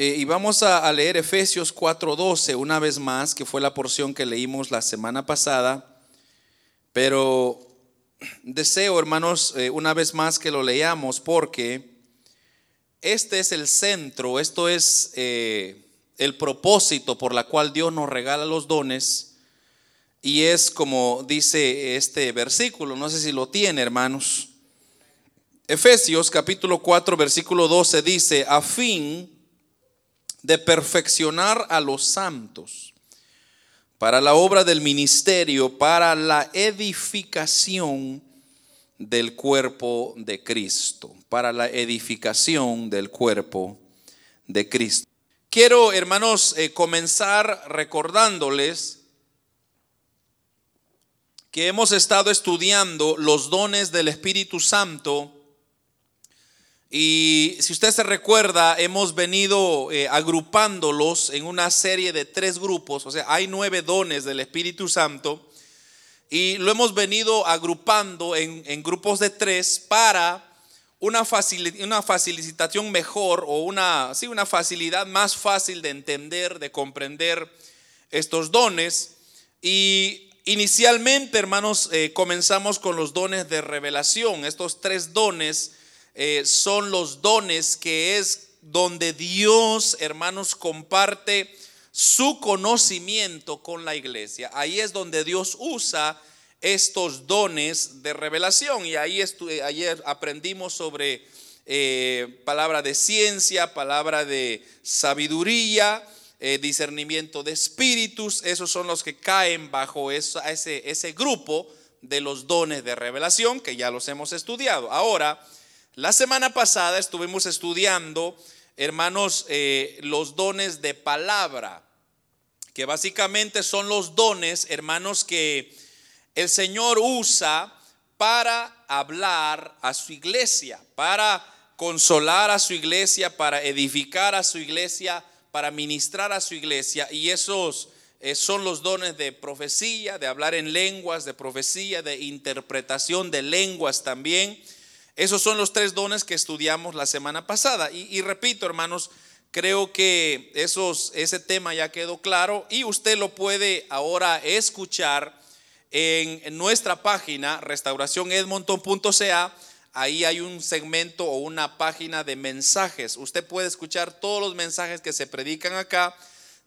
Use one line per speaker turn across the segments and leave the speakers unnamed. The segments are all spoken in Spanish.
Eh, y vamos a, leer Efesios 4:12 una vez más, que fue la porción que leímos la semana pasada. Pero deseo, hermanos, eh, una vez más que lo leamos porque este es el centro, esto es eh, el propósito por la cual Dios nos regala los dones. Y es como dice este versículo, no sé si lo tiene, hermanos. Efesios capítulo 4, versículo 12 dice, a fin de perfeccionar a los santos para la obra del ministerio, para la edificación del cuerpo de Cristo, para la edificación del cuerpo de Cristo. Quiero, hermanos, eh, comenzar recordándoles que hemos estado estudiando los dones del Espíritu Santo y si usted se recuerda, hemos venido eh, agrupándolos en una serie de tres grupos, o sea, hay nueve dones del Espíritu Santo, y lo hemos venido agrupando en, grupos de tres para una, una facilitación mejor o una, sí, una facilidad más fácil de entender, de comprender estos dones. Y inicialmente, hermanos, eh, comenzamos con los dones de revelación, estos tres dones eh, son los dones que es donde Dios, hermanos, comparte su conocimiento con la iglesia. Ahí es donde Dios usa estos dones de revelación. Y ahí ayer aprendimos sobre eh, palabra de ciencia, palabra de sabiduría, eh, discernimiento de espíritus. Esos son los que caen bajo ese, ese grupo de los dones de revelación que ya los hemos estudiado. Ahora, la semana pasada estuvimos estudiando, hermanos, eh, los dones de palabra, que básicamente son los dones, hermanos, que el Señor usa para hablar a su iglesia, para consolar a su iglesia, para edificar a su iglesia, para ministrar a su iglesia. Y esos eh, son los dones de profecía, de hablar en lenguas, de profecía, de interpretación de lenguas también esos son los tres dones que estudiamos la semana pasada. Y, repito, hermanos, creo que esos, ese tema ya quedó claro y usted lo puede ahora escuchar en, nuestra página restauracionedmonton.ca. Ahí hay un segmento o una página de mensajes. Usted puede escuchar todos los mensajes que se predican acá,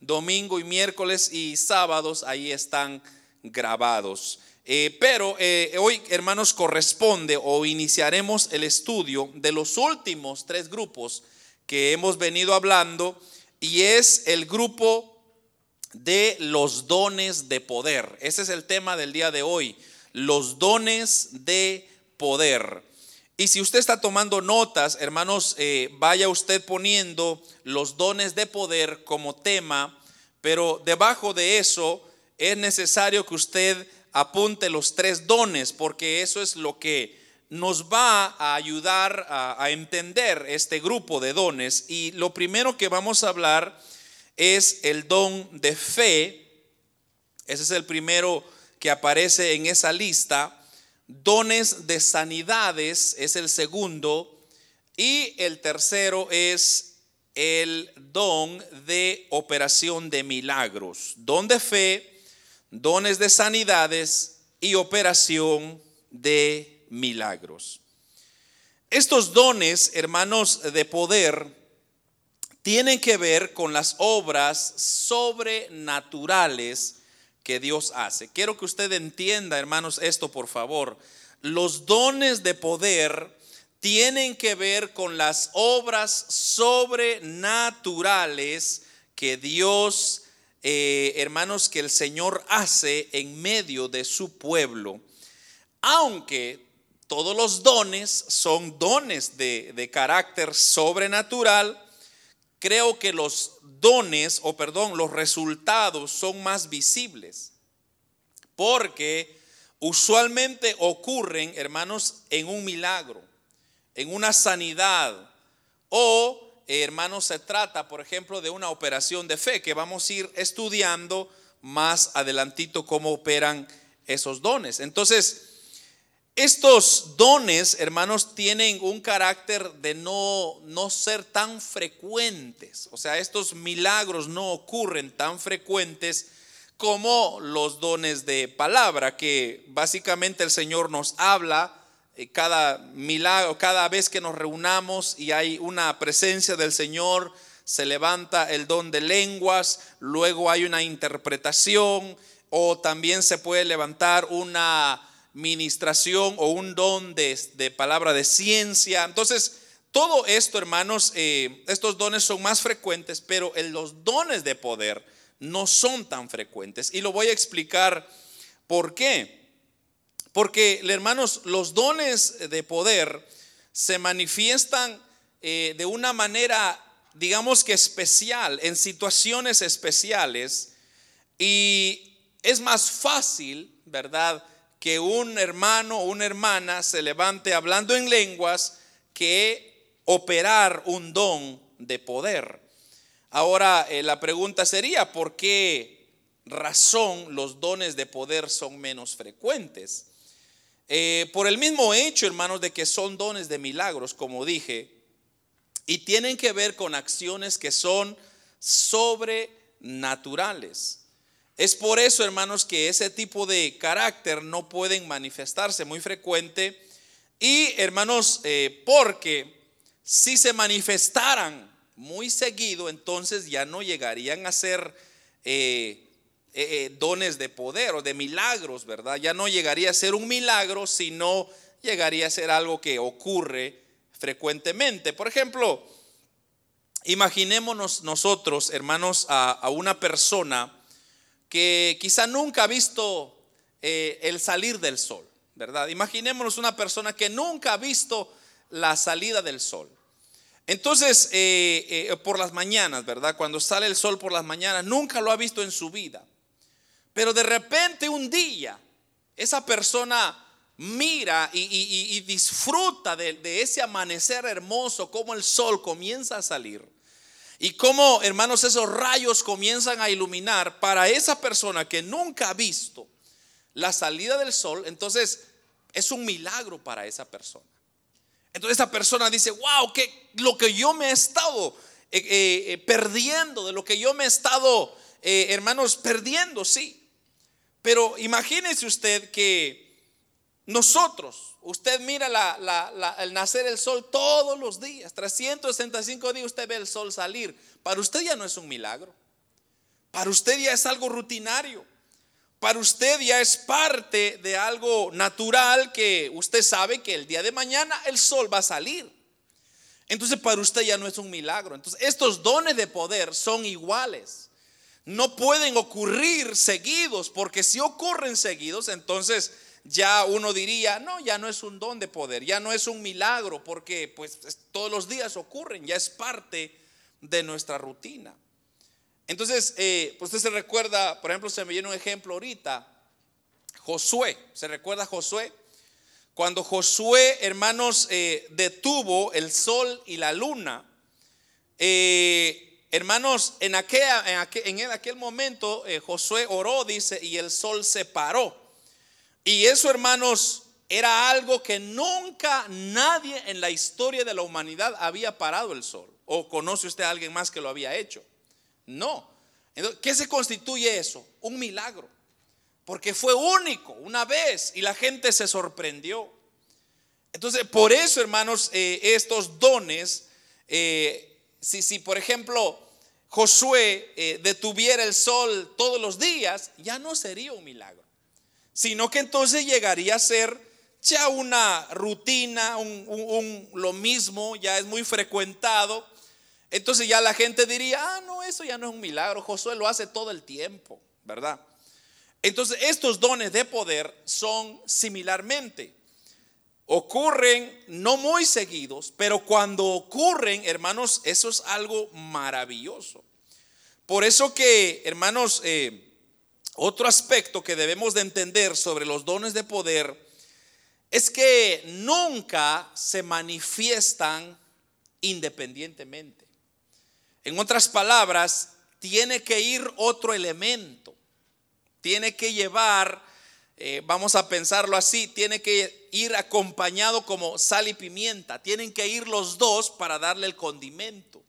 domingo y miércoles y sábados, ahí están grabados. Eh, pero eh, hoy, hermanos, corresponde o iniciaremos el estudio de los últimos tres grupos que hemos venido hablando y es el grupo de los dones de poder. Ese es el tema del día de hoy, los dones de poder. Y si usted está tomando notas, hermanos, eh, vaya usted poniendo los dones de poder como tema, pero debajo de eso es necesario que usted apunte los tres dones, porque eso es lo que nos va a ayudar a, entender este grupo de dones. Y lo primero que vamos a hablar es el don de fe. Ese es el primero que aparece en esa lista. Dones de sanidades es el segundo. Y el tercero es el don de operación de milagros. Don de fe, dones de sanidades y operación de milagros. Estos dones, hermanos, de poder, tienen que ver con las obras sobrenaturales que Dios hace. Quiero que usted entienda, hermanos, esto por favor. Los dones de poder tienen que ver con las obras sobrenaturales que Dios eh, hermanos, que el Señor hace en medio de su pueblo. Aunque todos los dones son dones de, de carácter sobrenatural, creo que los dones, o perdón, los resultados son más visibles. Porque usualmente ocurren, hermanos, en un milagro, en una sanidad o hermanos, se trata, por ejemplo, de una operación de fe que vamos a ir estudiando más adelantito cómo operan esos dones. Entonces, Estos dones, hermanos, tienen un carácter de no, no ser tan frecuentes. O sea, estos milagros no ocurren tan frecuentes como los dones de palabra, que básicamente el Señor nos habla cada milagro, cada vez que nos reunamos y hay una presencia del Señor, se levanta el don de lenguas, luego hay una interpretación o también se puede levantar una ministración o un don de, palabra de ciencia. Entonces, todo esto, hermanos, eh, estos dones son más frecuentes, pero los dones de poder no son tan frecuentes. Y lo voy a explicar por qué. Porque, hermanos, los dones de poder se manifiestan eh, de una manera, digamos que especial, en situaciones especiales. Y es más fácil, ¿verdad? que un hermano o una hermana se levante hablando en lenguas que operar un don de poder. Ahora, eh, la pregunta sería, ¿por qué razón los dones de poder son menos frecuentes? Eh, por el mismo hecho, hermanos, de que son dones de milagros, como dije, y tienen que ver con acciones que son sobrenaturales. Es por eso, hermanos, que ese tipo de carácter no pueden manifestarse muy frecuente. Y, hermanos, eh, porque si se manifestaran muy seguido, entonces ya no llegarían a ser eh, eh, dones de poder o de milagros, ¿verdad? Ya no llegaría a ser un milagro, sino llegaría a ser algo que ocurre frecuentemente. Por ejemplo, imaginémonos nosotros, hermanos, a una persona que quizá nunca ha visto eh, el salir del sol, ¿verdad? Imaginémonos una persona que nunca ha visto la salida del sol. Entonces, eh, eh, por las mañanas, ¿verdad? Cuando sale el sol por las mañanas, nunca lo ha visto en su vida. Pero de repente un día, esa persona mira y, disfruta de ese amanecer hermoso, como el sol comienza a salir. Y cómo, hermanos, esos rayos comienzan a iluminar para esa persona que nunca ha visto la salida del sol, entonces es un milagro para esa persona. Entonces esa persona dice, wow, que lo que yo me he estado eh, eh, eh, perdiendo, de lo que yo me he estado, hermanos, perdiendo, sí. Pero imagínese usted que nosotros, Usted mira el nacer el sol todos los días. 365 días usted ve el sol salir. Para usted ya no es un milagro. Para usted ya es algo rutinario. Para usted ya es parte de algo natural que usted sabe que el día de mañana el sol va a salir. Entonces para usted ya no es un milagro. Entonces estos dones de poder son iguales. No pueden ocurrir seguidos porque si ocurren seguidos entonces ya uno diría, no, ya no es un don de poder, ya no es un milagro, porque pues todos los días ocurren, ya es parte de nuestra rutina. Entonces, eh, pues usted se recuerda, por ejemplo, se me viene un ejemplo ahorita, Josué, ¿se recuerda Josué? Cuando Josué, hermanos, eh, detuvo el sol y la luna, eh, hermanos, en aquel, en aquel momento Josué oró, dice, y el sol se paró. Y eso, hermanos, era algo que nunca nadie en la historia de la humanidad había parado el sol. ¿O conoce usted a alguien más que lo había hecho? No. ¿Qué se constituye eso? Un milagro. Porque fue único una vez y la gente se sorprendió. Entonces, por eso, hermanos, eh, estos dones, eh, si, si, por ejemplo Josué eh, detuviera el sol todos los días, ya no sería un milagro sino que entonces llegaría a ser ya una rutina, un, lo mismo, ya es muy frecuentado. Entonces ya la gente diría, ah, no, eso ya no es un milagro, Josué lo hace todo el tiempo, ¿verdad? Entonces estos dones de poder son similarmente. Ocurren no muy seguidos, pero cuando ocurren, hermanos, eso es algo maravilloso. Por eso que, hermanos, eh, otro aspecto que debemos de entender sobre los dones de poder es que nunca se manifiestan independientemente. En otras palabras, tiene que ir otro elemento, tiene que llevar eh, vamos a pensarlo así, tiene que ir acompañado como sal y pimienta. Tienen que ir los dos para darle el condimento.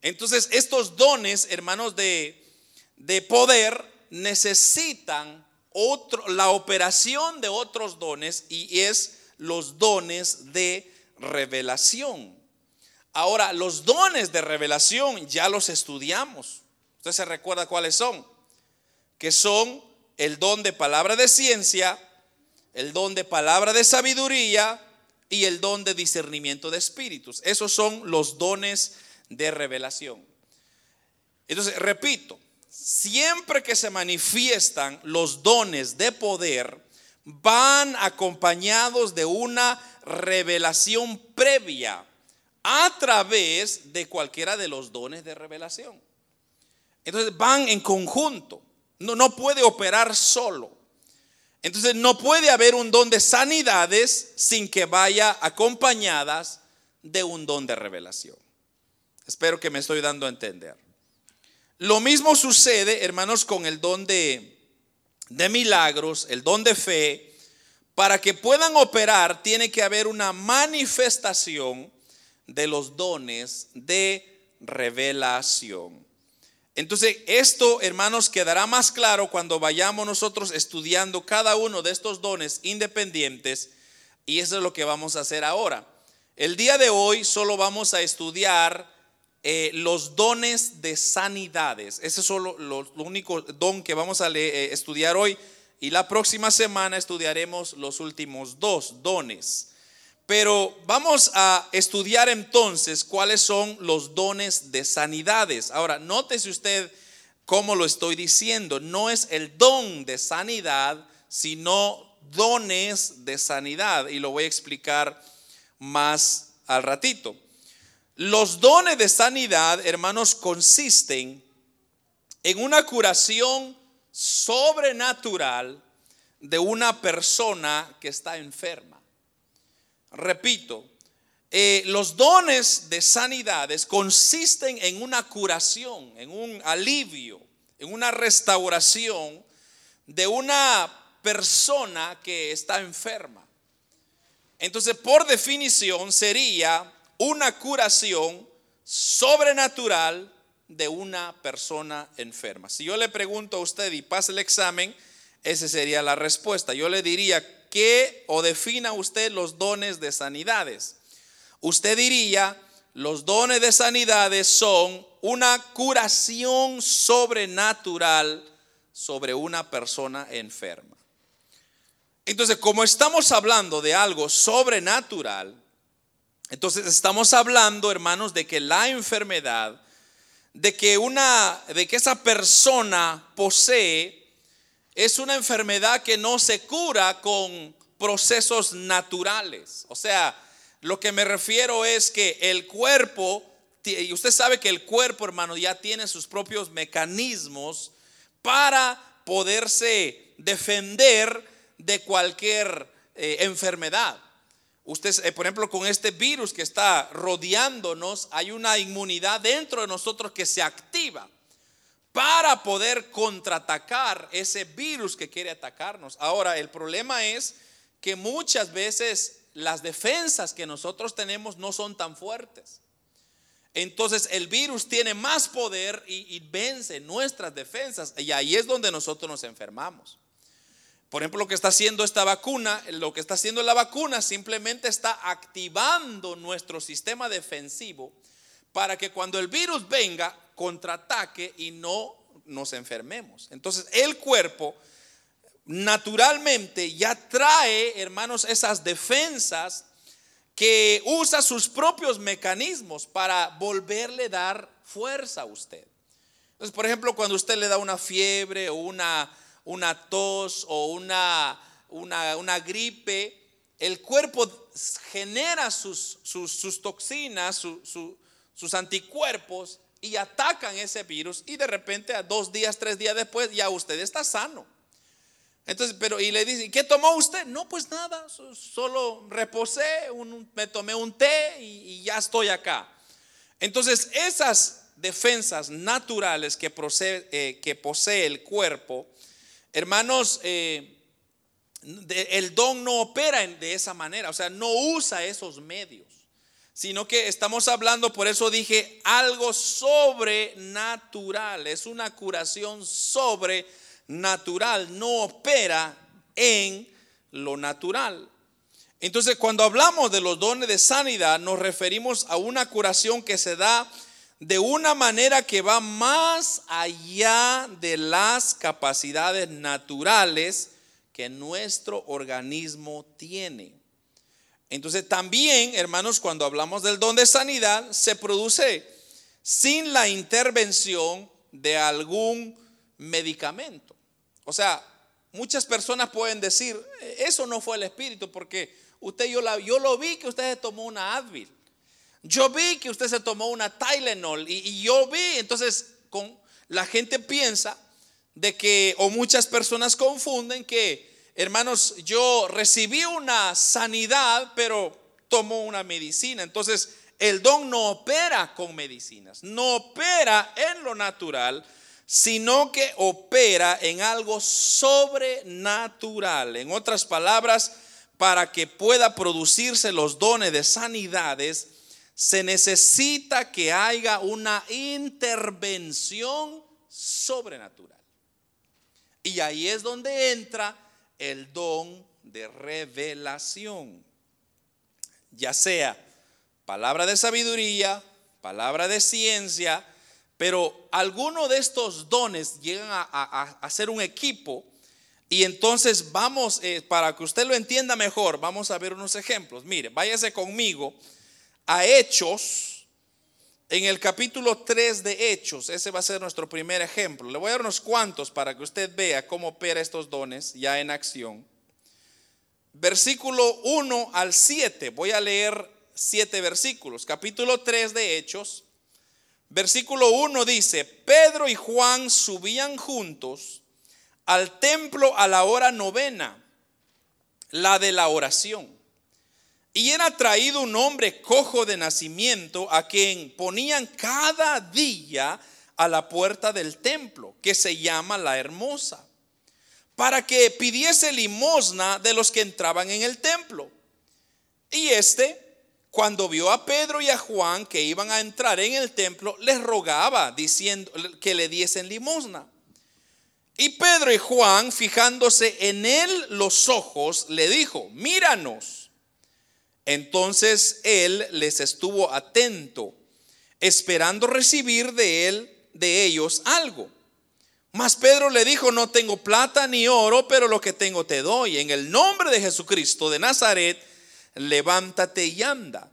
Entonces, estos dones, hermanos, de, de poder necesitan otro, la operación de otros dones y es los dones de revelación. Ahora, los dones de revelación ya los estudiamos. Usted se recuerda cuáles son. Que son el don de palabra de ciencia, el don de palabra de sabiduría y el don de discernimiento de espíritus. Esos son los dones de revelación. Entonces, repito, siempre que se manifiestan los dones de poder, van acompañados de una revelación previa a través de cualquiera de los dones de revelación. Entonces van en conjunto. No, puede operar solo. Entonces no puede haber un don de sanidades sin que vaya acompañadas de un don de revelación. Espero que me estoy dando a entender. Lo mismo sucede, hermanos, con el don de milagros, el don de fe. Para que puedan operar tiene que haber una manifestación de los dones de revelación. Entonces, esto, hermanos, quedará más claro cuando vayamos nosotros estudiando cada uno de estos dones independientes y eso es lo que vamos a hacer ahora. El día de hoy solo vamos a estudiar eh, los dones de sanidades. Ese es solo lo, único don que vamos a eh, estudiar hoy y la próxima semana estudiaremos los últimos dos dones. Pero vamos a estudiar entonces cuáles son los dones de sanidades. Ahora, nótese usted cómo lo estoy diciendo. No es el don de sanidad, sino dones de sanidad. Y lo voy a explicar más al ratito. Los dones de sanidad, hermanos, consisten en una curación sobrenatural de una persona que está enferma. Repito, eh, los dones de sanidades consisten en una curación, en un alivio, en una restauración de una persona que está enferma. Entonces, por definición, sería una curación sobrenatural de una persona enferma. Si yo le pregunto a usted y pasa el examen, esa sería la respuesta. Yo le diría, ¿qué o defina usted los dones de sanidades? Usted diría, los dones de sanidades son una curación sobrenatural sobre una persona enferma. Entonces, como estamos hablando de algo sobrenatural, entonces estamos hablando, hermanos, de que la enfermedad, de que una de que esa persona posee es una enfermedad que no se cura con procesos naturales. O sea, lo que me refiero es que el cuerpo, y usted sabe que el cuerpo, hermano, ya tiene sus propios mecanismos para poderse defender de cualquier eh, enfermedad. Usted, eh, por ejemplo, con este virus que está rodeándonos, hay una inmunidad dentro de nosotros que se activa para poder contraatacar ese virus que quiere atacarnos. Ahora, el problema es que muchas veces las defensas que nosotros tenemos no son tan fuertes. Entonces el virus tiene más poder y, vence nuestras defensas. Y ahí es donde nosotros nos enfermamos. Por ejemplo, lo que está haciendo esta vacuna, lo que está haciendo la vacuna simplemente está activando nuestro sistema defensivo para que cuando el virus venga, contraataque y no nos enfermemos. Entonces el cuerpo naturalmente ya trae, hermanos, esas defensas que usa sus propios mecanismos para volverle dar fuerza a usted. Entonces, por ejemplo, cuando usted le da una fiebre o una, una tos o una, una, gripe, el cuerpo genera sus, sus, toxinas, sus anticuerpos y atacan ese virus y de repente a dos días, tres días después ya usted está sano. Entonces, pero y le dicen, ¿qué tomó usted? No, pues nada, solo reposé, me tomé un té y, ya estoy acá. Entonces, esas defensas naturales que, eh, posee el cuerpo, hermanos, eh, el don no opera de esa manera, o sea, no usa esos medios, sino que estamos hablando, por eso dije, algo sobrenatural, es una curación sobrenatural, no opera en lo natural. Entonces, cuando hablamos de los dones de sanidad, nos referimos a una curación que se da de una manera que va más allá de las capacidades naturales que nuestro organismo tiene. Entonces también, hermanos, cuando hablamos del don de sanidad, se produce sin la intervención de algún medicamento. O sea, muchas personas pueden decir, eso no fue el Espíritu, porque usted, yo, la, yo lo vi que usted se tomó una Advil. Yo vi que usted se tomó una Tylenol y, y yo vi, entonces con, la gente piensa de que, o muchas personas confunden que, hermanos, yo recibí una sanidad, pero tomo una medicina. Entonces, el don no opera con medicinas, no opera en lo natural, sino que opera en algo sobrenatural. En otras palabras, para que pueda producirse los dones de sanidades, se necesita que haya una intervención sobrenatural. Y ahí es donde entra el don de revelación, ya sea palabra de sabiduría, palabra de ciencia, pero alguno de estos dones llegan a, ser un equipo y entonces vamos, eh, para que usted lo entienda mejor, vamos a ver unos ejemplos. Mire, váyase conmigo a Hechos en el capítulo 3 de Hechos, ese va a ser nuestro primer ejemplo. Le voy a dar unos cuantos para que usted vea cómo opera estos dones ya en acción. Versículo 1 al 7, voy a leer siete versículos. Capítulo 3 de Hechos, versículo 1 dice, Pedro y Juan subían juntos al templo a la hora novena, la de la oración. Y era traído un hombre cojo de nacimiento a quien ponían cada día a la puerta del templo, que se llama la hermosa, para que pidiese limosna de los que entraban en el templo. Y este, cuando vio a Pedro y a Juan que iban a entrar en el templo, les rogaba diciendo que le diesen limosna. Y Pedro y Juan, fijándose en él los ojos, le dijo, míranos. Entonces él les estuvo atento, esperando recibir de él, de ellos algo. Mas Pedro le dijo, no tengo plata ni oro, pero lo que tengo te doy. En el nombre de Jesucristo de Nazaret, levántate y anda.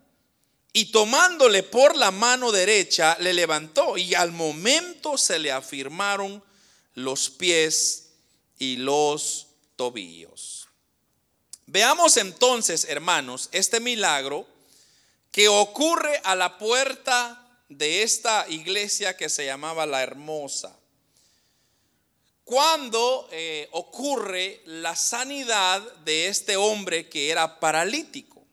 Y tomándole por la mano derecha, le levantó y al momento se le afirmaron los pies y los tobillos. Veamos entonces, hermanos, este milagro que ocurre a la puerta de esta iglesia que se llamaba la Hermosa. Cuando eh, ocurre la sanidad de este hombre que era paralítico.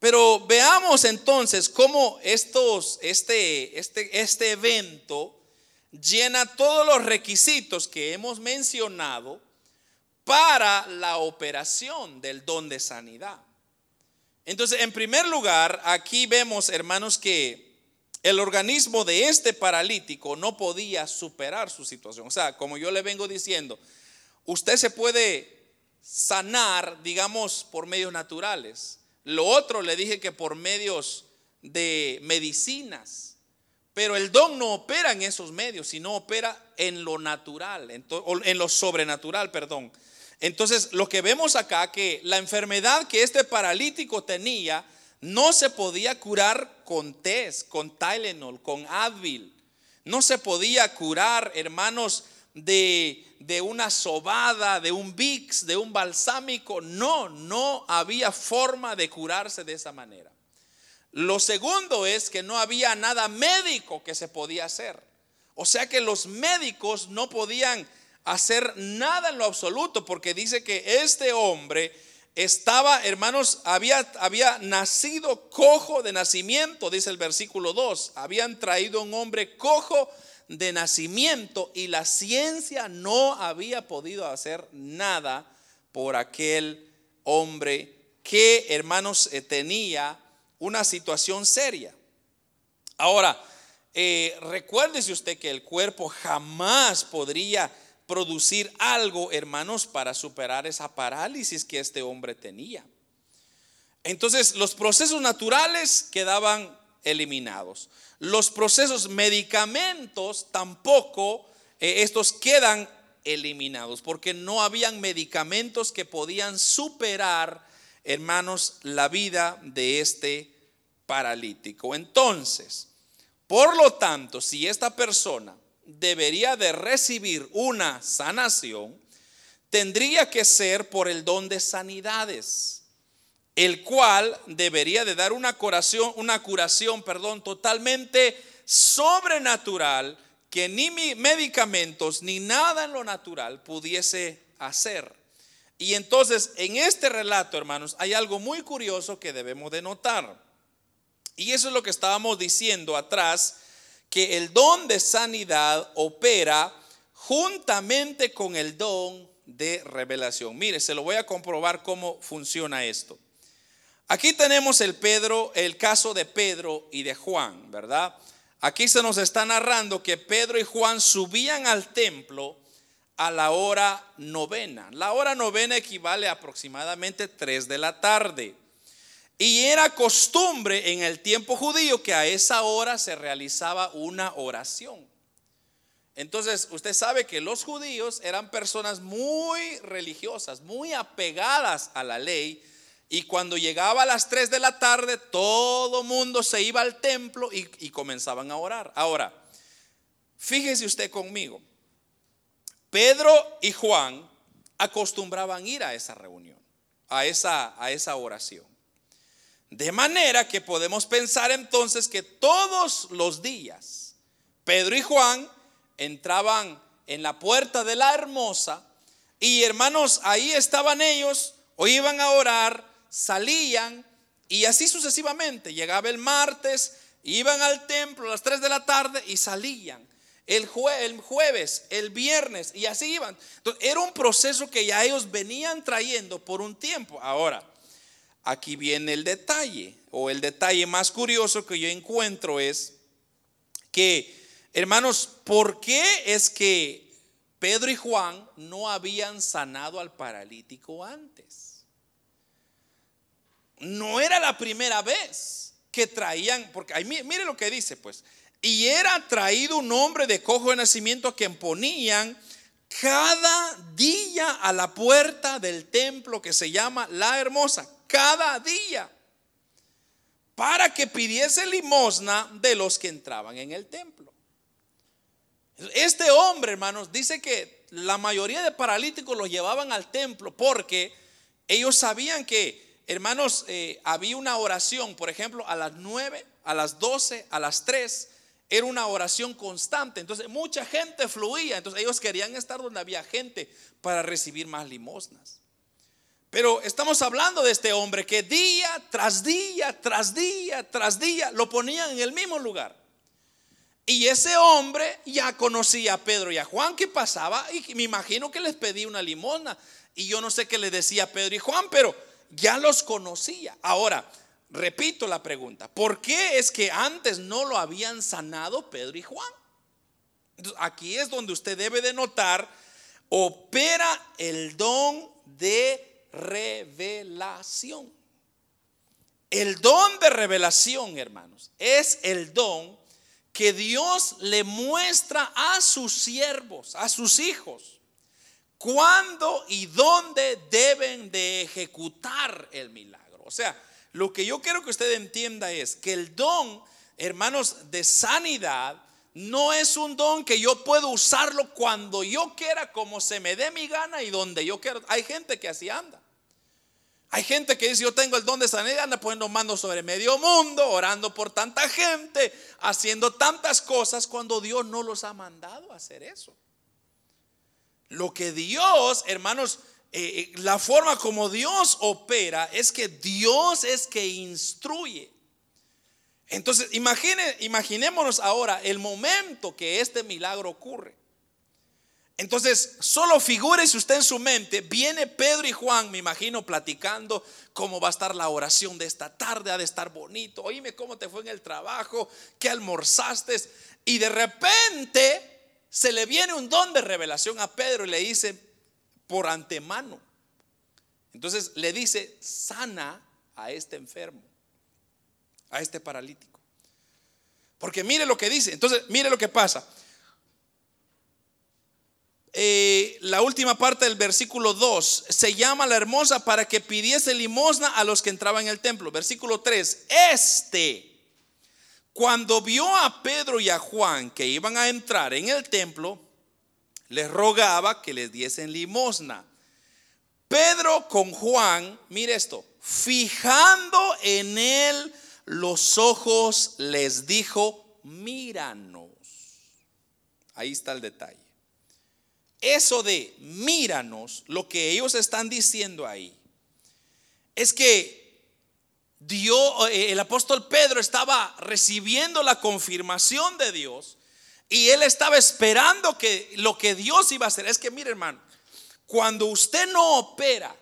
Pero veamos entonces cómo este, este, este evento llena todos los requisitos que hemos mencionado para la operación del don de sanidad. Entonces, en primer lugar, aquí vemos, hermanos, que el organismo de este paralítico no podía superar su situación. O sea, como yo le vengo diciendo, usted se puede sanar, digamos, por medios naturales. Lo otro le dije que por medios de medicinas. Pero el don no opera en esos medios, sino opera en lo natural, en, lo sobrenatural, perdón. Entonces, lo que vemos acá, que la enfermedad que este paralítico tenía no se podía curar con test, con Tylenol, con Advil. No se podía curar, hermanos, de, de una sobada, de un Vicks, de un balsámico. No, no había forma de curarse de esa manera. Lo segundo es que no había nada médico que se podía hacer. O sea que los médicos no podían hacer nada en lo absoluto, porque dice que este hombre estaba, hermanos, había, había nacido cojo de nacimiento, dice el versículo 2. Habían traído un hombre cojo de nacimiento y la ciencia no había podido hacer nada por aquel hombre que, hermanos, eh, tenía una situación seria. Ahora, eh, recuérdese usted que el cuerpo jamás podría producir algo, hermanos, para superar esa parálisis que este hombre tenía. Entonces, los procesos naturales quedaban eliminados. Los procesos medicamentos tampoco, eh, estos quedan eliminados, porque no habían medicamentos que podían superar, hermanos, la vida de este paralítico. Entonces, por lo tanto, si esta persona debería de recibir una sanación, tendría que ser por el don de sanidades, el cual debería de dar una curación, una curación, perdón, totalmente sobrenatural que ni medicamentos ni nada en lo natural pudiese hacer. Y entonces, en este relato, hermanos, hay algo muy curioso que debemos de notar. Y eso es lo que estábamos diciendo atrás, que el don de sanidad opera juntamente con el don de revelación. Mire, se lo voy a comprobar cómo funciona esto. Aquí tenemos el Pedro, el caso de Pedro y de Juan, ¿verdad? Aquí se nos está narrando que Pedro y Juan subían al templo a la hora novena. La hora novena equivale a aproximadamente 3 de la tarde. Y era costumbre en el tiempo judío que a esa hora se realizaba una oración. Entonces, usted sabe que los judíos eran personas muy religiosas, muy apegadas a la ley. Y cuando llegaba a las 3 de la tarde, todo mundo se iba al templo y, y comenzaban a orar. Ahora, fíjese usted conmigo. Pedro y Juan acostumbraban ir a esa reunión, a esa, a esa oración. De manera que podemos pensar entonces que todos los días Pedro y Juan entraban en la puerta de la hermosa y hermanos, ahí estaban ellos, o iban a orar, salían y así sucesivamente. Llegaba el martes, iban al templo a las 3 de la tarde y salían. El, el, jueves, el viernes, y así iban. Era un proceso que ya ellos venían trayendo por un tiempo. Ahora, aquí viene el detalle, o el detalle más curioso que yo encuentro es que, hermanos, ¿por qué es que Pedro y Juan no habían sanado al paralítico antes? No era la primera vez que traían, porque mire lo que dice, pues, y era traído un hombre de cojo de nacimiento a quien ponían cada día a la puerta del templo que se llama La Hermosa cada día para que pidiese limosna de los que entraban en el templo. Este hombre, hermanos, dice que la mayoría de paralíticos los llevaban al templo porque ellos sabían que, hermanos, eh, había una oración, por ejemplo, a las 9, a las 12, a las 3, era una oración constante. Entonces mucha gente fluía, entonces ellos querían estar donde había gente para recibir más limosnas. Pero estamos hablando de este hombre que día tras día, tras día, tras día lo ponían en el mismo lugar. Y ese hombre ya conocía a Pedro y a Juan que pasaba y me imagino que les pedía una limosna. Y yo no sé qué le decía a Pedro y Juan, pero ya los conocía. Ahora, repito la pregunta, ¿por qué es que antes no lo habían sanado Pedro y Juan? aquí es donde usted debe de notar, opera el don de revelación. El don de revelación, hermanos, es el don que Dios le muestra a sus siervos, a sus hijos, cuándo y dónde deben de ejecutar el milagro. O sea, lo que yo quiero que usted entienda es que el don, hermanos, de sanidad no es un don que yo puedo usarlo cuando yo quiera, como se me dé mi gana y donde yo quiera. Hay gente que así anda. Hay gente que dice, yo tengo el don de sanidad, anda poniendo manos sobre medio mundo, orando por tanta gente, haciendo tantas cosas cuando Dios no los ha mandado a hacer eso. Lo que Dios, hermanos, eh, eh, la forma como Dios opera es que Dios es que instruye. Entonces, imagine, imaginémonos ahora el momento que este milagro ocurre. Entonces, solo figúrese usted en su mente, viene Pedro y Juan, me imagino, platicando cómo va a estar la oración de esta tarde, ha de estar bonito. Oíme cómo te fue en el trabajo, qué almorzaste. Y de repente se le viene un don de revelación a Pedro y le dice, por antemano. Entonces le dice, sana a este enfermo, a este paralítico. Porque mire lo que dice. Entonces, mire lo que pasa. Eh, la última parte del versículo 2, se llama la hermosa para que pidiese limosna a los que entraban en el templo. Versículo 3, este, cuando vio a Pedro y a Juan que iban a entrar en el templo, les rogaba que les diesen limosna. Pedro con Juan, mire esto, fijando en él los ojos, les dijo, míranos. Ahí está el detalle. Eso de míranos, lo que ellos están diciendo ahí, es que Dios, eh, el apóstol Pedro estaba recibiendo la confirmación de Dios y él estaba esperando que lo que Dios iba a hacer. Es que, mire hermano, cuando usted no opera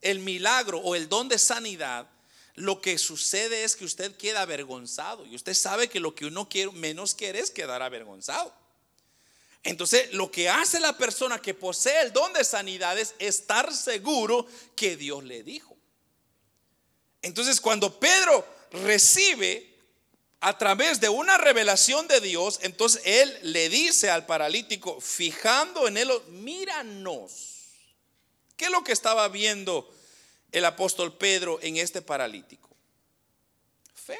el milagro o el don de sanidad, lo que sucede es que usted queda avergonzado y usted sabe que lo que uno quiere, menos quiere es quedar avergonzado. Entonces, lo que hace la persona que posee el don de sanidad es estar seguro que Dios le dijo. Entonces, cuando Pedro recibe a través de una revelación de Dios, entonces él le dice al paralítico, fijando en él, míranos. ¿Qué es lo que estaba viendo el apóstol Pedro en este paralítico? Fe.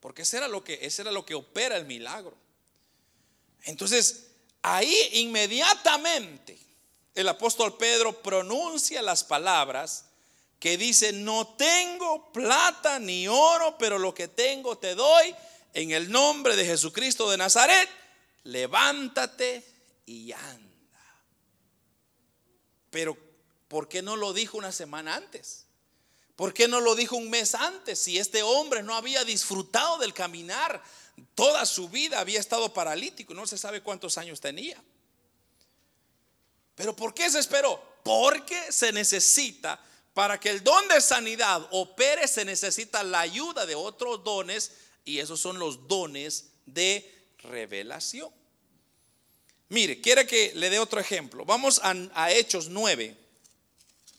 Porque eso era lo que, ese era lo que opera el milagro. Entonces, ahí inmediatamente el apóstol Pedro pronuncia las palabras que dice, no tengo plata ni oro, pero lo que tengo te doy en el nombre de Jesucristo de Nazaret, levántate y anda. Pero, ¿por qué no lo dijo una semana antes? ¿Por qué no lo dijo un mes antes? Si este hombre no había disfrutado del caminar, toda su vida había estado paralítico, no se sabe cuántos años tenía. Pero ¿por qué se esperó? Porque se necesita, para que el don de sanidad opere, se necesita la ayuda de otros dones y esos son los dones de revelación. Mire, quiere que le dé otro ejemplo. Vamos a, Hechos 9,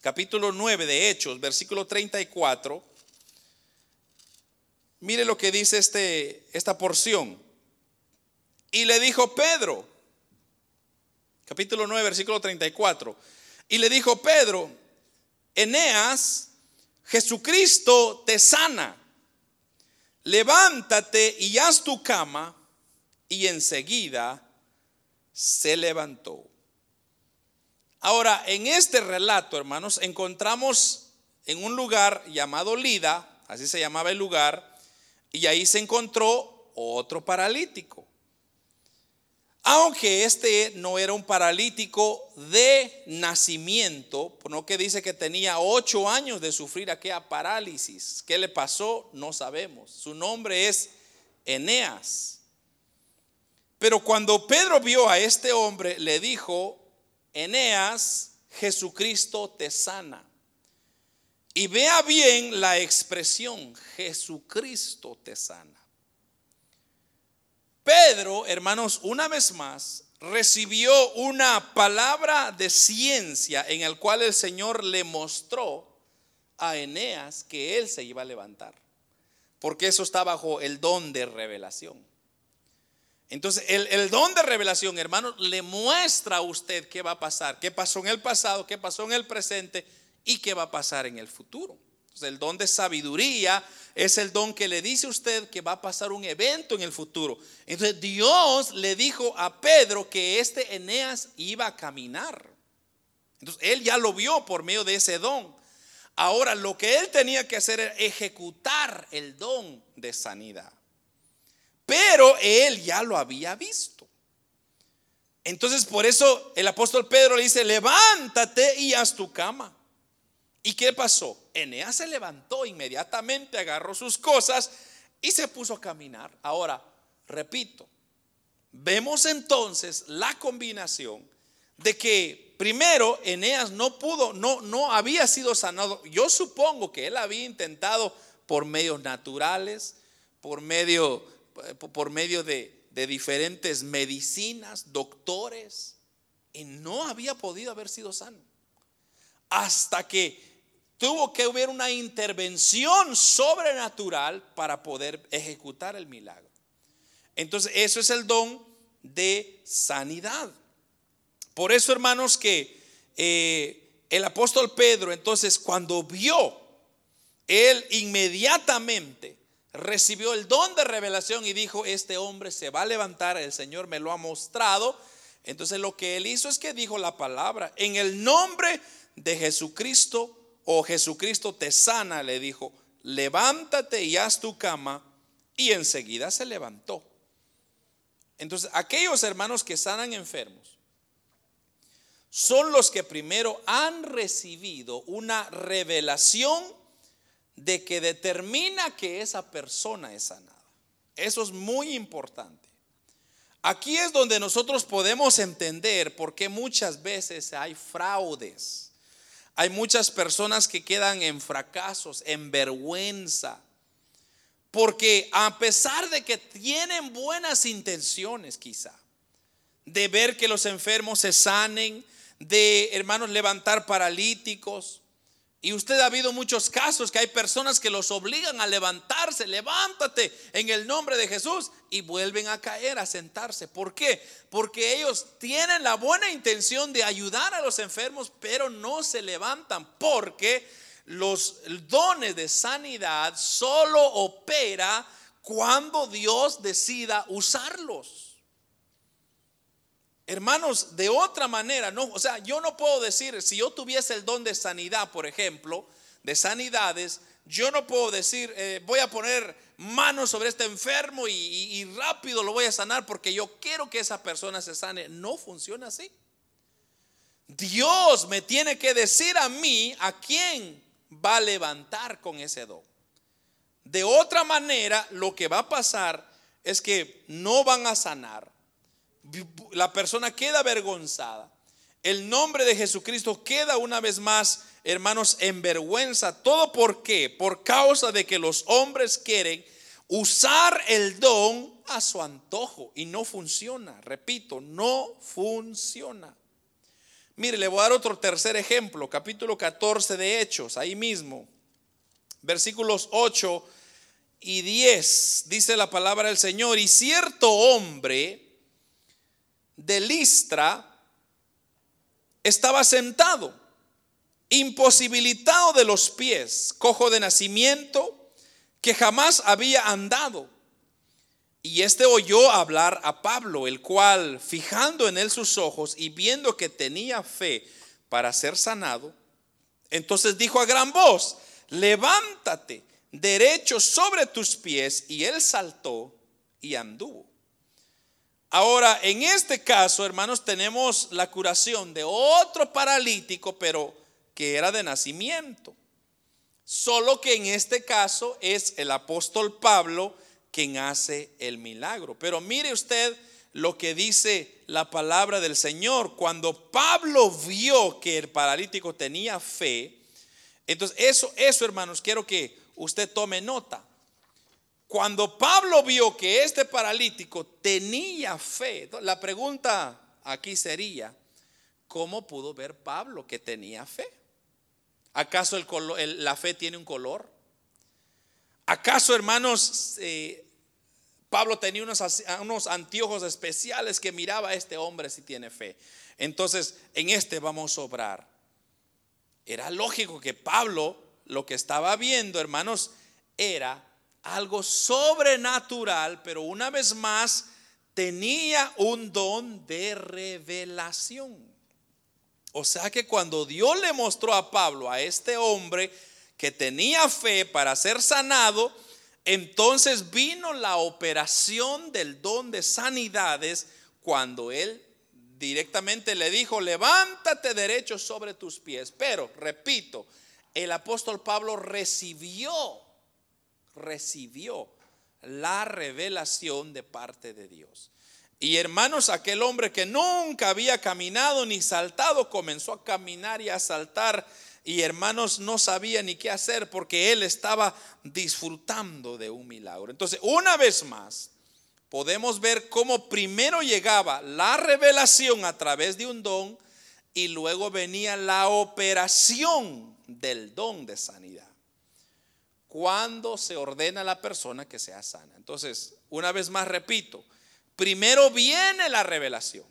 capítulo 9 de Hechos, versículo 34. Mire lo que dice este, esta porción. Y le dijo Pedro, capítulo 9, versículo 34. Y le dijo Pedro, Eneas, Jesucristo te sana. Levántate y haz tu cama. Y enseguida se levantó. Ahora, en este relato, hermanos, encontramos en un lugar llamado Lida, así se llamaba el lugar, y ahí se encontró otro paralítico. Aunque este no era un paralítico de nacimiento, no que dice que tenía ocho años de sufrir aquella parálisis. ¿Qué le pasó? No sabemos. Su nombre es Eneas. Pero cuando Pedro vio a este hombre, le dijo, Eneas, Jesucristo te sana. Y vea bien la expresión, Jesucristo te sana. Pedro, hermanos, una vez más, recibió una palabra de ciencia en el cual el Señor le mostró a Eneas que él se iba a levantar. Porque eso está bajo el don de revelación. Entonces, el, el, don de revelación, hermanos, le muestra a usted qué va a pasar, qué pasó en el pasado, qué pasó en el presente y qué va a pasar en el futuro. el don de sabiduría es el don que le dice a usted que va a pasar un evento en el futuro. Entonces Dios le dijo a Pedro que este Eneas iba a caminar. Entonces él ya lo vio por medio de ese don. Ahora lo que él tenía que hacer era ejecutar el don de sanidad. Pero él ya lo había visto. Entonces por eso el apóstol Pedro le dice, levántate y haz tu cama. ¿Y qué pasó? Eneas se levantó inmediatamente, agarró sus cosas y se puso a caminar. Ahora, repito, vemos entonces la combinación de que primero Eneas no pudo, no, no había sido sanado. Yo supongo que él había intentado por medios naturales, por medio, por medio de, de diferentes medicinas, doctores, y no había podido haber sido sano. Hasta que tuvo que haber una intervención sobrenatural para poder ejecutar el milagro. Entonces, eso es el don de sanidad. Por eso, hermanos, que eh, el apóstol Pedro, entonces, cuando vio, él inmediatamente recibió el don de revelación y dijo, este hombre se va a levantar, el Señor me lo ha mostrado. Entonces lo que él hizo es que dijo la palabra, en el nombre de Jesucristo o Jesucristo te sana, le dijo, levántate y haz tu cama. Y enseguida se levantó. Entonces, aquellos hermanos que sanan enfermos son los que primero han recibido una revelación de que determina que esa persona es sanada. Eso es muy importante. Aquí es donde nosotros podemos entender por qué muchas veces hay fraudes. Hay muchas personas que quedan en fracasos, en vergüenza. Porque a pesar de que tienen buenas intenciones quizá, de ver que los enfermos se sanen, de hermanos levantar paralíticos, y usted ha habido muchos casos que hay personas que los obligan a levantarse, levántate en el nombre de Jesús y vuelven a caer, a sentarse. ¿Por qué? Porque ellos tienen la buena intención de ayudar a los enfermos, pero no se levantan porque los dones de sanidad solo opera cuando Dios decida usarlos. Hermanos, de otra manera, no, o sea, yo no puedo decir, si yo tuviese el don de sanidad, por ejemplo, de sanidades, yo no puedo decir, eh, voy a poner manos sobre este enfermo y, y rápido lo voy a sanar porque yo quiero que esa persona se sane. No funciona así. Dios me tiene que decir a mí a quién va a levantar con ese don. De otra manera, lo que va a pasar es que no van a sanar la persona queda avergonzada. El nombre de Jesucristo queda una vez más, hermanos, en vergüenza. ¿Todo por qué? Por causa de que los hombres quieren usar el don a su antojo y no funciona. Repito, no funciona. Mire, le voy a dar otro tercer ejemplo, capítulo 14 de Hechos, ahí mismo, versículos 8 y 10, dice la palabra del Señor, y cierto hombre, de Listra estaba sentado, imposibilitado de los pies, cojo de nacimiento, que jamás había andado. Y este oyó hablar a Pablo, el cual, fijando en él sus ojos y viendo que tenía fe para ser sanado, entonces dijo a gran voz, levántate derecho sobre tus pies. Y él saltó y anduvo. Ahora, en este caso, hermanos, tenemos la curación de otro paralítico, pero que era de nacimiento. Solo que en este caso es el apóstol Pablo quien hace el milagro. Pero mire usted lo que dice la palabra del Señor. Cuando Pablo vio que el paralítico tenía fe, entonces eso, eso hermanos, quiero que usted tome nota. Cuando Pablo vio que este paralítico tenía fe, la pregunta aquí sería, ¿cómo pudo ver Pablo que tenía fe? ¿Acaso la fe tiene un color? ¿Acaso, hermanos, eh, Pablo tenía unos, unos anteojos especiales que miraba a este hombre si tiene fe? Entonces, en este vamos a obrar. Era lógico que Pablo lo que estaba viendo, hermanos, era algo sobrenatural, pero una vez más tenía un don de revelación. O sea que cuando Dios le mostró a Pablo, a este hombre que tenía fe para ser sanado, entonces vino la operación del don de sanidades cuando él directamente le dijo, levántate derecho sobre tus pies. Pero, repito, el apóstol Pablo recibió recibió la revelación de parte de Dios. Y hermanos, aquel hombre que nunca había caminado ni saltado, comenzó a caminar y a saltar. Y hermanos, no sabía ni qué hacer porque él estaba disfrutando de un milagro. Entonces, una vez más, podemos ver cómo primero llegaba la revelación a través de un don y luego venía la operación del don de sanidad. Cuando se ordena a la persona que sea sana. Entonces, una vez más repito, primero viene la revelación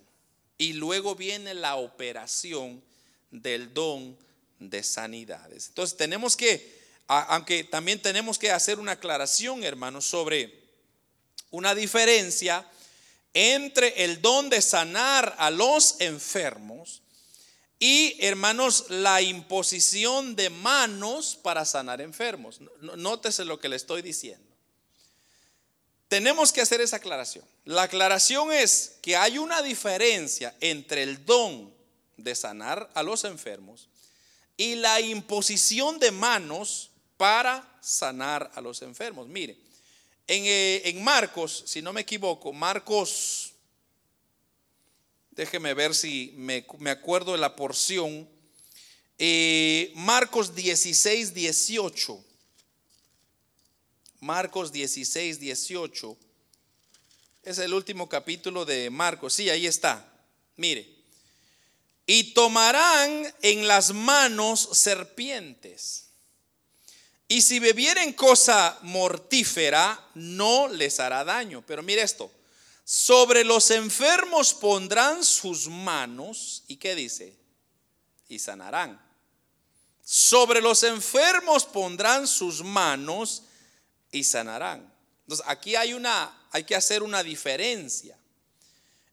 y luego viene la operación del don de sanidades. Entonces, tenemos que, aunque también tenemos que hacer una aclaración, hermanos, sobre una diferencia entre el don de sanar a los enfermos y, hermanos, la imposición de manos para sanar enfermos. Nótese lo que le estoy diciendo. Tenemos que hacer esa aclaración. La aclaración es que hay una diferencia entre el don de sanar a los enfermos y la imposición de manos para sanar a los enfermos. Mire, en, eh, en Marcos, si no me equivoco, Marcos Déjeme ver si me, acuerdo de la porción. Eh, Marcos 16, 18. Marcos 16, 18. Es el último capítulo de Marcos. Sí, ahí está. Mire. Y tomarán en las manos serpientes. Y si bebieren cosa mortífera, no les hará daño. Pero mire esto. Sobre los enfermos pondrán sus manos. ¿Y qué dice? Y sanarán. Sobre los enfermos pondrán sus manos y sanarán. Entonces, aquí hay una hay que hacer una diferencia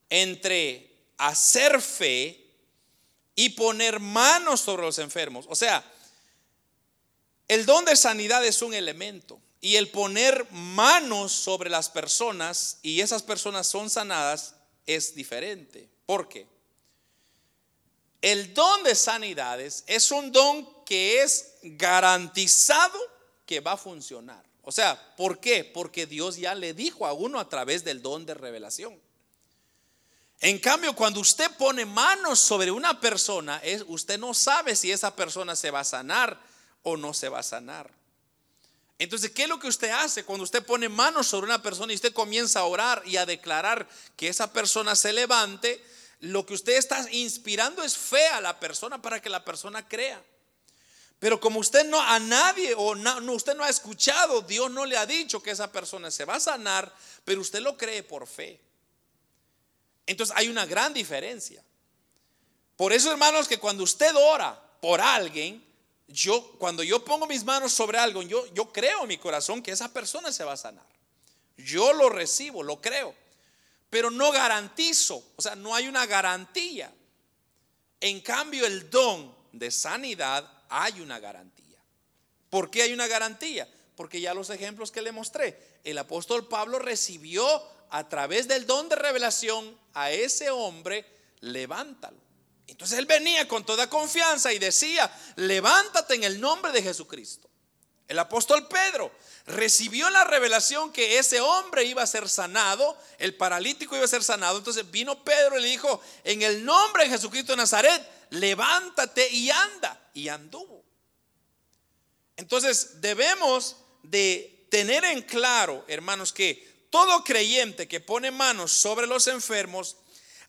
entre hacer fe y poner manos sobre los enfermos. O sea, el don de sanidad es un elemento. Y el poner manos sobre las personas y esas personas son sanadas es diferente. ¿Por qué? El don de sanidades es un don que es garantizado que va a funcionar. O sea, ¿por qué? Porque Dios ya le dijo a uno a través del don de revelación. En cambio, cuando usted pone manos sobre una persona, usted no sabe si esa persona se va a sanar o no se va a sanar. Entonces, ¿qué es lo que usted hace cuando usted pone manos sobre una persona y usted comienza a orar y a declarar que esa persona se levante? Lo que usted está inspirando es fe a la persona para que la persona crea. Pero como usted no a nadie o no, usted no ha escuchado, Dios no le ha dicho que esa persona se va a sanar, pero usted lo cree por fe. Entonces hay una gran diferencia. Por eso, hermanos, que cuando usted ora por alguien, yo cuando yo pongo mis manos sobre algo, yo, yo creo en mi corazón que esa persona se va a sanar. Yo lo recibo, lo creo, pero no garantizo, o sea, no hay una garantía. En cambio, el don de sanidad hay una garantía. ¿Por qué hay una garantía? Porque ya los ejemplos que le mostré, el apóstol Pablo recibió a través del don de revelación a ese hombre, levántalo. Entonces él venía con toda confianza y decía, levántate en el nombre de Jesucristo. El apóstol Pedro recibió la revelación que ese hombre iba a ser sanado, el paralítico iba a ser sanado. Entonces vino Pedro y le dijo, en el nombre de Jesucristo de Nazaret, levántate y anda. Y anduvo. Entonces debemos de tener en claro, hermanos, que todo creyente que pone manos sobre los enfermos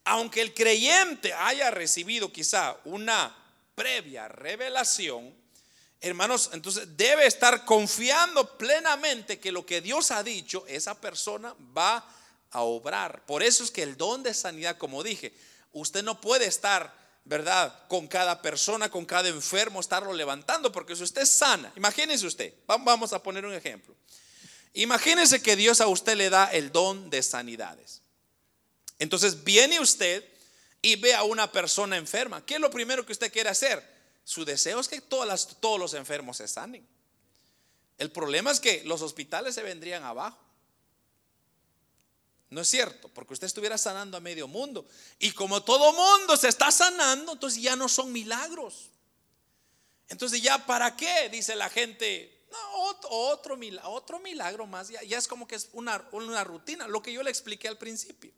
aunque el creyente haya recibido quizá una previa revelación, hermanos, entonces debe estar confiando plenamente que lo que Dios ha dicho, esa persona va a obrar. Por eso es que el don de sanidad, como dije, usted no puede estar, ¿verdad? Con cada persona, con cada enfermo, estarlo levantando, porque si usted es sana, imagínese usted, vamos a poner un ejemplo. Imagínese que Dios a usted le da el don de sanidades. Entonces viene usted y ve a una persona enferma. ¿Qué es lo primero que usted quiere hacer? Su deseo es que todos los enfermos se sanen. El problema es que los hospitales se vendrían abajo. No es cierto, porque usted estuviera sanando a medio mundo. Y como todo mundo se está sanando, entonces ya no son milagros. Entonces ya para qué, dice la gente, no, otro, milagro, más, ya, es como que es una rutina, lo que yo le expliqué al principio.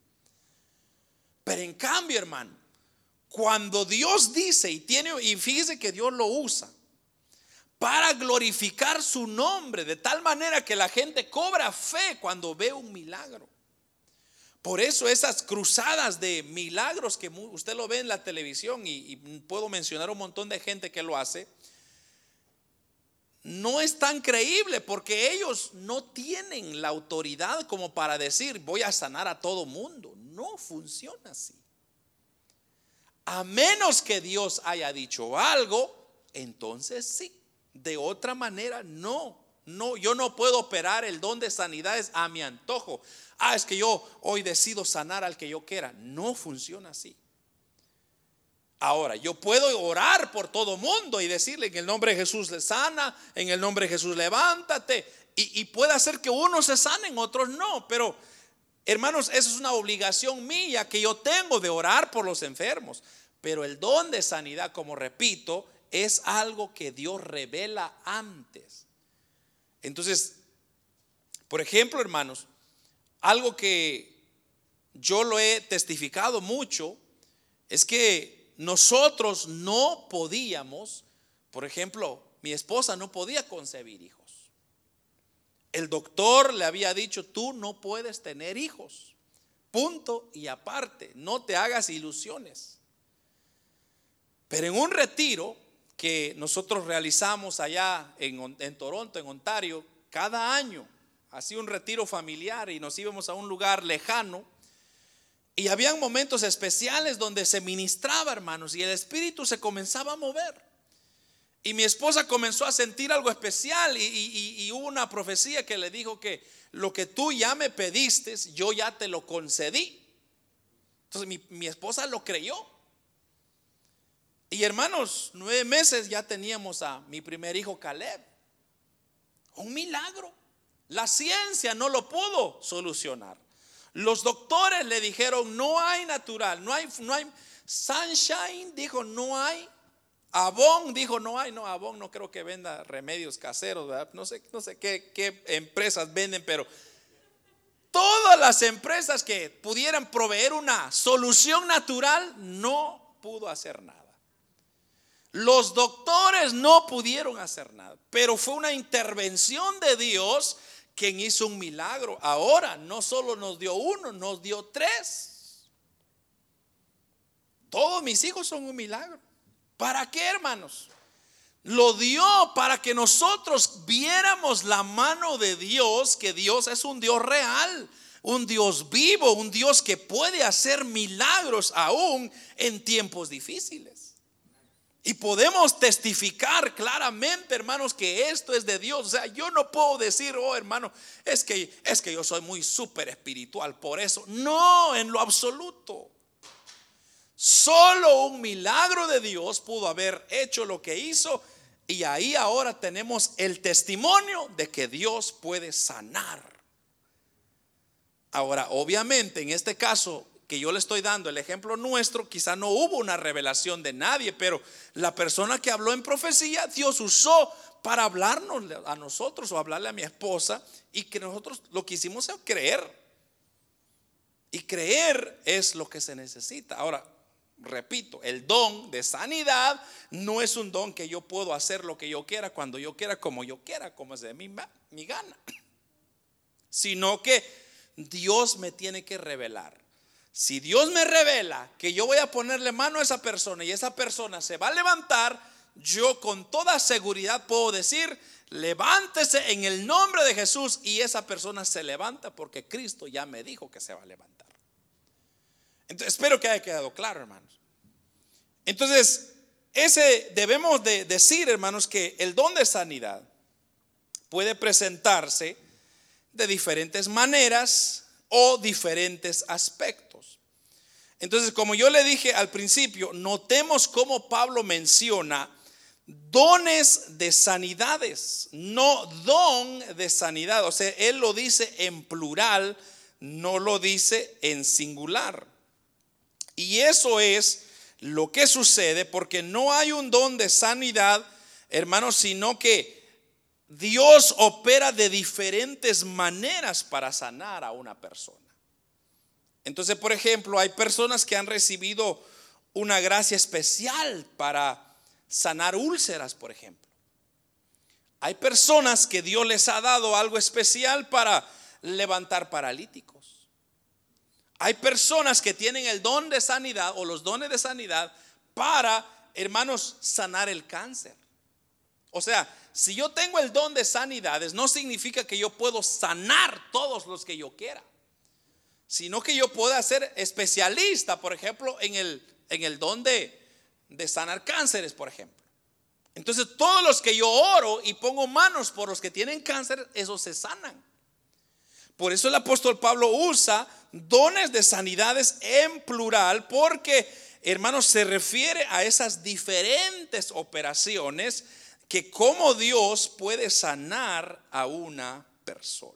Pero en cambio, hermano, cuando Dios dice y tiene, y fíjese que Dios lo usa para glorificar su nombre, de tal manera que la gente cobra fe cuando ve un milagro. Por eso esas cruzadas de milagros que usted lo ve en la televisión y, puedo mencionar un montón de gente que lo hace, no es tan creíble porque ellos no tienen la autoridad como para decir voy a sanar a todo mundo. No funciona así. A menos que Dios haya dicho algo, entonces sí. De otra manera, no. No, yo no puedo operar el don de sanidades a mi antojo. Ah, es que yo hoy decido sanar al que yo quiera. No funciona así. Ahora, yo puedo orar por todo mundo y decirle en el nombre de Jesús le sana, en el nombre de Jesús levántate. Y, y puede hacer que unos se sanen, otros no. Pero, hermanos, eso es una obligación mía que yo tengo de orar por los enfermos. Pero el don de sanidad, como repito, es algo que Dios revela antes. Entonces, por ejemplo, hermanos, algo que yo lo he testificado mucho es que nosotros no podíamos, por ejemplo, mi esposa no podía concebir hijos. El doctor le había dicho, tú no puedes tener hijos. Punto y aparte, no te hagas ilusiones. Pero en un retiro que nosotros realizamos allá en, Toronto, en Ontario, cada año, hacía un retiro familiar y nos íbamos a un lugar lejano. Y habían momentos especiales donde se ministraba, hermanos, y el espíritu se comenzaba a mover. Y mi esposa comenzó a sentir algo especial y, hubo una profecía que le dijo que lo que tú ya me pediste, yo ya te lo concedí. Entonces mi, mi esposa lo creyó. Y hermanos, nueve meses ya teníamos a mi primer hijo Caleb. Un milagro. La ciencia no lo pudo solucionar. Los doctores le dijeron, no hay natural, no hay, no hay, Sunshine dijo, no hay. Avon dijo, no hay, no, Avon no creo que venda remedios caseros, No sé, no sé qué, qué empresas venden, pero todas las empresas que pudieran proveer una solución natural no pudo hacer nada. Los doctores no pudieron hacer nada, pero fue una intervención de Dios quien hizo un milagro. Ahora no solo nos dio uno, nos dio tres. Todos mis hijos son un milagro. ¿Para qué, hermanos? Lo dio para que nosotros viéramos la mano de Dios, que Dios es un Dios real, un Dios vivo, un Dios que puede hacer milagros aún en tiempos difíciles. Y podemos testificar claramente, hermanos, que esto es de Dios. O sea, yo no puedo decir, oh, hermano, es que es que yo soy muy súper espiritual por eso. No, en lo absoluto. Solo un milagro de Dios pudo haber hecho lo que hizo y ahí ahora tenemos el testimonio de que Dios puede sanar. Ahora, obviamente, en este caso, que yo le estoy dando, el ejemplo nuestro, quizá no hubo una revelación de nadie, pero la persona que habló en profecía, Dios usó para hablarnos a nosotros o hablarle a mi esposa y que nosotros lo que hicimos es creer. Y creer es lo que se necesita. Ahora, repito, el don de sanidad no es un don que yo puedo hacer lo que yo quiera, cuando yo quiera, como yo quiera, como es de mi, mi gana, sino que Dios me tiene que revelar. Si Dios me revela que yo voy a ponerle mano a esa persona y esa persona se va a levantar, yo con toda seguridad puedo decir, levántese en el nombre de Jesús y esa persona se levanta porque Cristo ya me dijo que se va a levantar. Entonces, espero que haya quedado claro, hermanos. Entonces, ese debemos de decir, hermanos, que el don de sanidad puede presentarse de diferentes maneras o diferentes aspectos. Entonces, como yo le dije al principio, notemos cómo Pablo menciona dones de sanidades, no don de sanidad. O sea, él lo dice en plural, no lo dice en singular. Y eso es lo que sucede porque no hay un don de sanidad, hermanos, sino que Dios opera de diferentes maneras para sanar a una persona. Entonces, por ejemplo, hay personas que han recibido una gracia especial para sanar úlceras, por ejemplo. Hay personas que Dios les ha dado algo especial para levantar paralíticos. Hay personas que tienen el don de sanidad o los dones de sanidad para, hermanos, sanar el cáncer. O sea, si yo tengo el don de sanidades, no significa que yo puedo sanar todos los que yo quiera, sino que yo pueda ser especialista, por ejemplo, en el, en el don de, de sanar cánceres, por ejemplo. Entonces, todos los que yo oro y pongo manos por los que tienen cáncer, esos se sanan. Por eso el apóstol Pablo usa dones de sanidades en plural, porque, hermanos, se refiere a esas diferentes operaciones que como Dios puede sanar a una persona.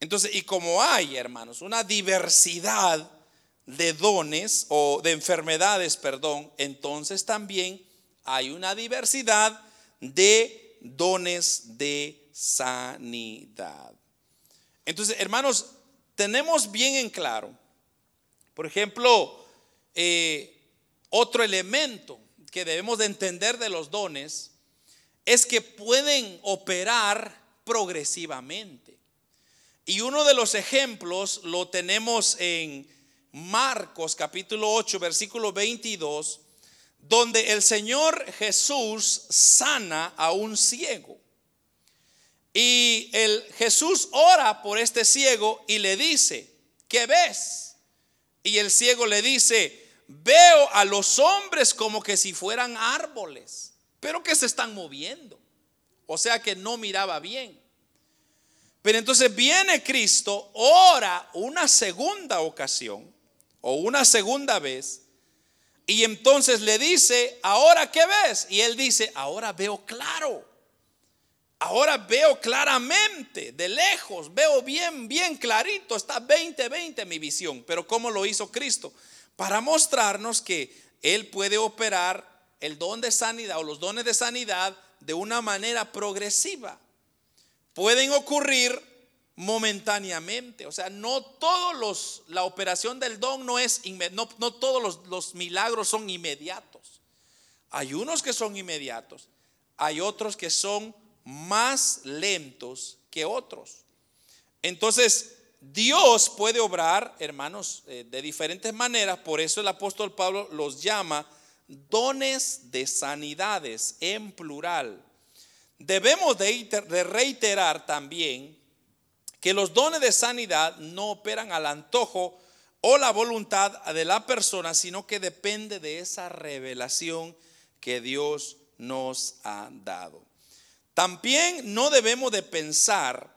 Entonces, y como hay, hermanos, una diversidad de dones o de enfermedades, perdón, entonces también hay una diversidad de dones de sanidad. Entonces, hermanos, tenemos bien en claro, por ejemplo, eh, otro elemento que debemos de entender de los dones es que pueden operar progresivamente. Y uno de los ejemplos lo tenemos en Marcos capítulo 8, versículo 22, donde el Señor Jesús sana a un ciego. Y el Jesús ora por este ciego y le dice, ¿qué ves? Y el ciego le dice, veo a los hombres como que si fueran árboles, pero que se están moviendo. O sea que no miraba bien. Pero entonces viene Cristo, ora una segunda ocasión o una segunda vez, y entonces le dice, ahora qué ves? Y él dice, ahora veo claro. Ahora veo claramente, de lejos, veo bien, bien clarito, está 20-20 mi visión. Pero ¿cómo lo hizo Cristo? Para mostrarnos que Él puede operar el don de sanidad o los dones de sanidad de una manera progresiva. Pueden ocurrir momentáneamente, o sea, no todos los, la operación del don no es, no, no todos los, los milagros son inmediatos. Hay unos que son inmediatos, hay otros que son más lentos que otros. Entonces, Dios puede obrar, hermanos, eh, de diferentes maneras. Por eso el apóstol Pablo los llama dones de sanidades en plural. Debemos de reiterar también que los dones de sanidad no operan al antojo o la voluntad de la persona, sino que depende de esa revelación que Dios nos ha dado. También no debemos de pensar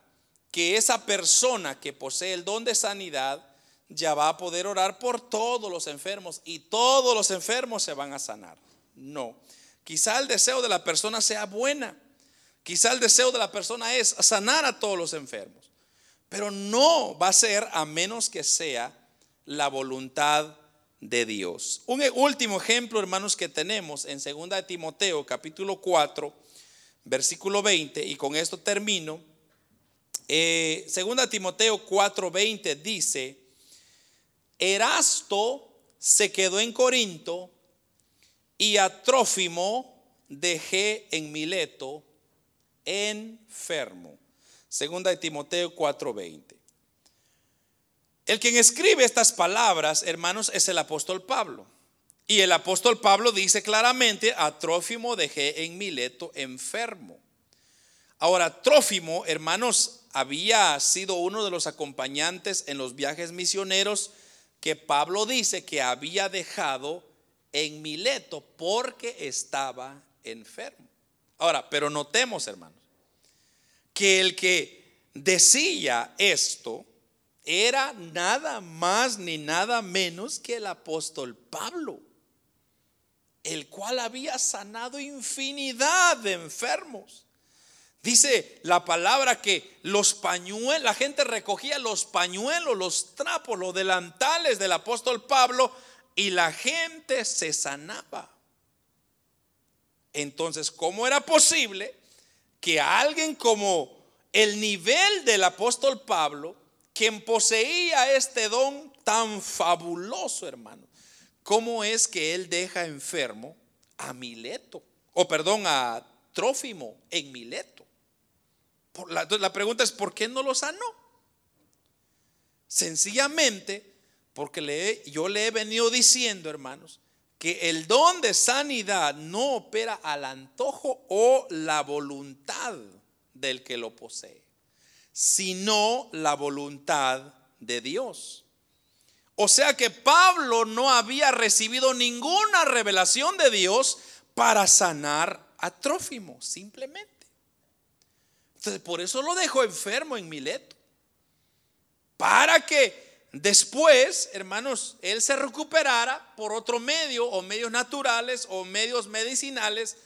que esa persona que posee el don de sanidad ya va a poder orar por todos los enfermos y todos los enfermos se van a sanar. No. Quizá el deseo de la persona sea buena. Quizá el deseo de la persona es sanar a todos los enfermos. Pero no va a ser a menos que sea la voluntad de Dios. Un último ejemplo, hermanos, que tenemos en 2 de Timoteo capítulo 4 versículo 20, y con esto termino. Eh, segunda Timoteo 4:20 dice, Erasto se quedó en Corinto y a Trófimo dejé en Mileto enfermo. Segunda de Timoteo 4:20. El quien escribe estas palabras, hermanos, es el apóstol Pablo. Y el apóstol Pablo dice claramente, a Trófimo dejé en Mileto enfermo. Ahora, Trófimo, hermanos, había sido uno de los acompañantes en los viajes misioneros que Pablo dice que había dejado en Mileto porque estaba enfermo. Ahora, pero notemos, hermanos, que el que decía esto era nada más ni nada menos que el apóstol Pablo el cual había sanado infinidad de enfermos. Dice la palabra que los pañuelos, la gente recogía los pañuelos, los trapos, los delantales del apóstol Pablo y la gente se sanaba. Entonces, ¿cómo era posible que alguien como el nivel del apóstol Pablo, quien poseía este don tan fabuloso, hermano. ¿Cómo es que él deja enfermo a Mileto? O perdón, a Trófimo en Mileto. la, la pregunta es, ¿por qué no lo sanó? Sencillamente porque le, yo le he venido diciendo, hermanos, que el don de sanidad no opera al antojo o la voluntad del que lo posee, sino la voluntad de Dios. O sea que Pablo no había recibido ninguna revelación de Dios para sanar a Trófimo, simplemente. Entonces, por eso lo dejó enfermo en Mileto. Para que después, hermanos, él se recuperara por otro medio, o medios naturales, o medios medicinales,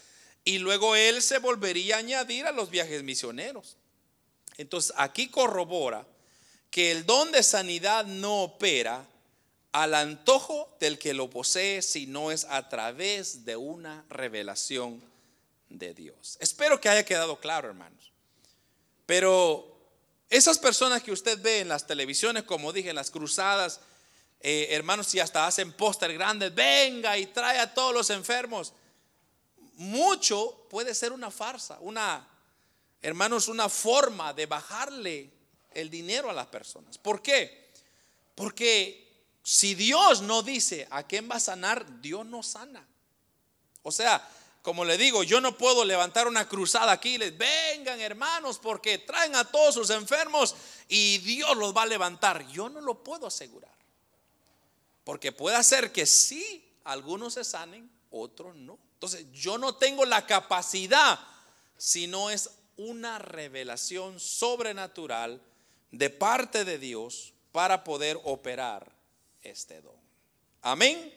y luego él se volvería a añadir a los viajes misioneros. Entonces, aquí corrobora que el don de sanidad no opera al antojo del que lo posee, sino es a través de una revelación de Dios. Espero que haya quedado claro, hermanos. Pero esas personas que usted ve en las televisiones, como dije, en las cruzadas, eh, hermanos, y hasta hacen póster grandes, venga y trae a todos los enfermos. Mucho puede ser una farsa, una, hermanos, una forma de bajarle el dinero a las personas. ¿Por qué? Porque si Dios no dice a quién va a sanar, Dios no sana. O sea, como le digo, yo no puedo levantar una cruzada aquí y les vengan hermanos porque traen a todos sus enfermos y Dios los va a levantar. Yo no lo puedo asegurar. Porque puede ser que sí, algunos se sanen, otros no. Entonces, yo no tengo la capacidad, si no es una revelación sobrenatural de parte de Dios para poder operar este don. Amén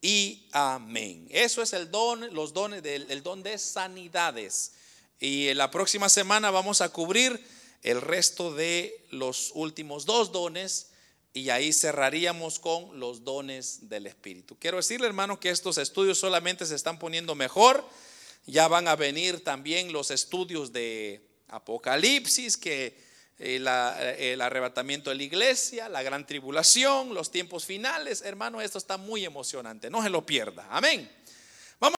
y amén. Eso es el don, los dones del el don de sanidades. Y en la próxima semana vamos a cubrir el resto de los últimos dos dones y ahí cerraríamos con los dones del Espíritu. Quiero decirle, hermano, que estos estudios solamente se están poniendo mejor. Ya van a venir también los estudios de Apocalipsis que el, arrebatamiento de la iglesia, la gran tribulación, los tiempos finales. Hermano, esto está muy emocionante. No se lo pierda. Amén.